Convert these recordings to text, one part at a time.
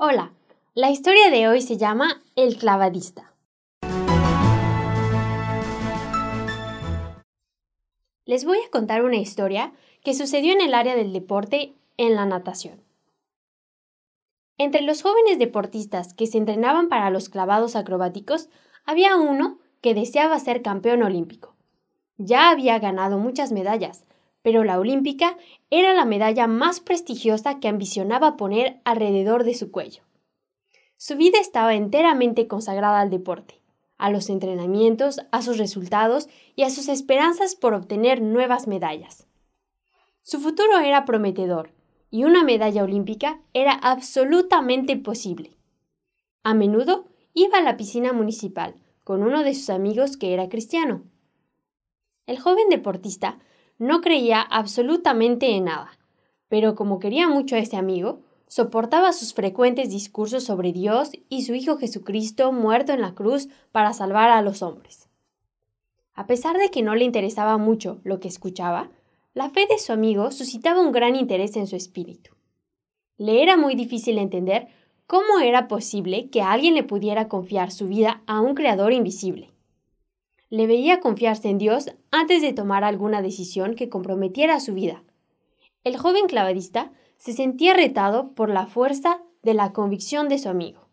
Hola, la historia de hoy se llama El clavadista. Les voy a contar una historia que sucedió en el área del deporte en la natación. Entre los jóvenes deportistas que se entrenaban para los clavados acrobáticos, había uno que deseaba ser campeón olímpico. Ya había ganado muchas medallas, pero la olímpica era la medalla más prestigiosa que ambicionaba poner alrededor de su cuello. Su vida estaba enteramente consagrada al deporte, a los entrenamientos, a sus resultados y a sus esperanzas por obtener nuevas medallas. Su futuro era prometedor, y una medalla olímpica era absolutamente posible. A menudo iba a la piscina municipal con uno de sus amigos que era cristiano. El joven deportista no creía absolutamente en nada, pero como quería mucho a ese amigo, soportaba sus frecuentes discursos sobre Dios y su Hijo Jesucristo muerto en la cruz para salvar a los hombres. A pesar de que no le interesaba mucho lo que escuchaba, la fe de su amigo suscitaba un gran interés en su espíritu. Le era muy difícil entender cómo era posible que alguien le pudiera confiar su vida a un creador invisible le veía confiarse en Dios antes de tomar alguna decisión que comprometiera su vida. El joven clavadista se sentía retado por la fuerza de la convicción de su amigo,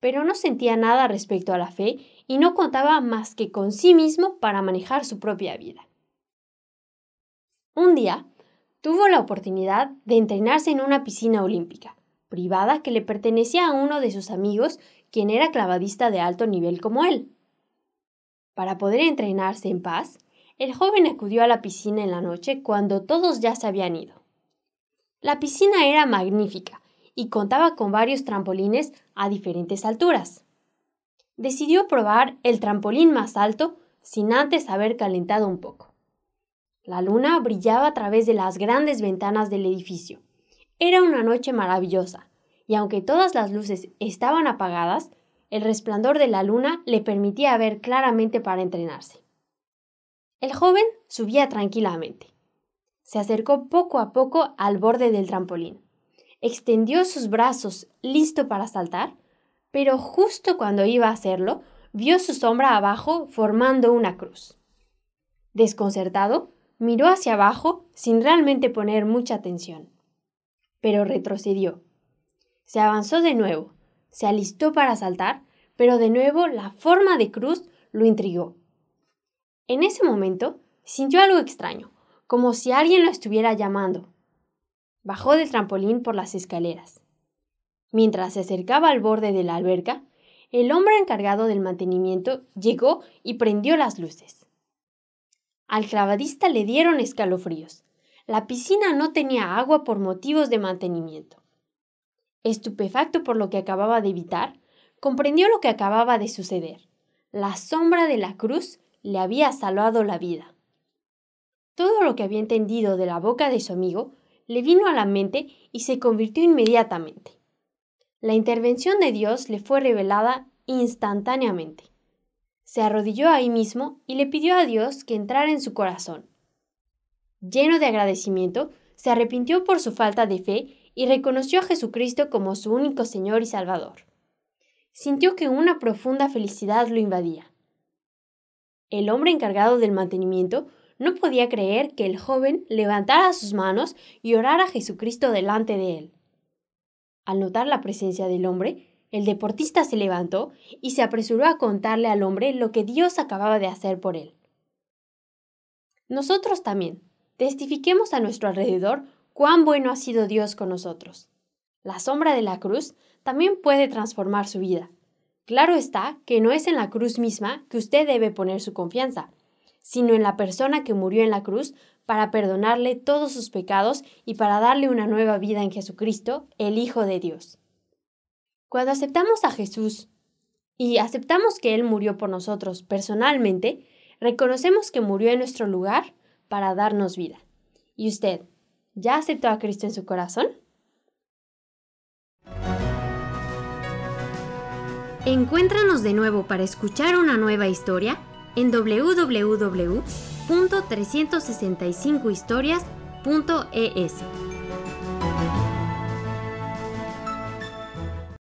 pero no sentía nada respecto a la fe y no contaba más que con sí mismo para manejar su propia vida. Un día, tuvo la oportunidad de entrenarse en una piscina olímpica, privada que le pertenecía a uno de sus amigos, quien era clavadista de alto nivel como él. Para poder entrenarse en paz, el joven acudió a la piscina en la noche cuando todos ya se habían ido. La piscina era magnífica y contaba con varios trampolines a diferentes alturas. Decidió probar el trampolín más alto sin antes haber calentado un poco. La luna brillaba a través de las grandes ventanas del edificio. Era una noche maravillosa, y aunque todas las luces estaban apagadas, el resplandor de la luna le permitía ver claramente para entrenarse. El joven subía tranquilamente. Se acercó poco a poco al borde del trampolín. Extendió sus brazos, listo para saltar, pero justo cuando iba a hacerlo, vio su sombra abajo formando una cruz. Desconcertado, miró hacia abajo sin realmente poner mucha atención. Pero retrocedió. Se avanzó de nuevo, se alistó para saltar, pero de nuevo la forma de cruz lo intrigó. En ese momento sintió algo extraño, como si alguien lo estuviera llamando. Bajó del trampolín por las escaleras. Mientras se acercaba al borde de la alberca, el hombre encargado del mantenimiento llegó y prendió las luces. Al clavadista le dieron escalofríos. La piscina no tenía agua por motivos de mantenimiento. Estupefacto por lo que acababa de evitar, comprendió lo que acababa de suceder. La sombra de la cruz le había salvado la vida. Todo lo que había entendido de la boca de su amigo le vino a la mente y se convirtió inmediatamente. La intervención de Dios le fue revelada instantáneamente. Se arrodilló ahí mismo y le pidió a Dios que entrara en su corazón. Lleno de agradecimiento, se arrepintió por su falta de fe y reconoció a Jesucristo como su único Señor y Salvador. Sintió que una profunda felicidad lo invadía. El hombre encargado del mantenimiento no podía creer que el joven levantara sus manos y orara a Jesucristo delante de él. Al notar la presencia del hombre, el deportista se levantó y se apresuró a contarle al hombre lo que Dios acababa de hacer por él. Nosotros también testifiquemos a nuestro alrededor cuán bueno ha sido Dios con nosotros. La sombra de la cruz también puede transformar su vida. Claro está que no es en la cruz misma que usted debe poner su confianza, sino en la persona que murió en la cruz para perdonarle todos sus pecados y para darle una nueva vida en Jesucristo, el Hijo de Dios. Cuando aceptamos a Jesús y aceptamos que Él murió por nosotros personalmente, reconocemos que murió en nuestro lugar para darnos vida. ¿Y usted ¿Ya aceptó a Cristo en su corazón? Encuéntranos de nuevo para escuchar una nueva historia en www.365historias.es.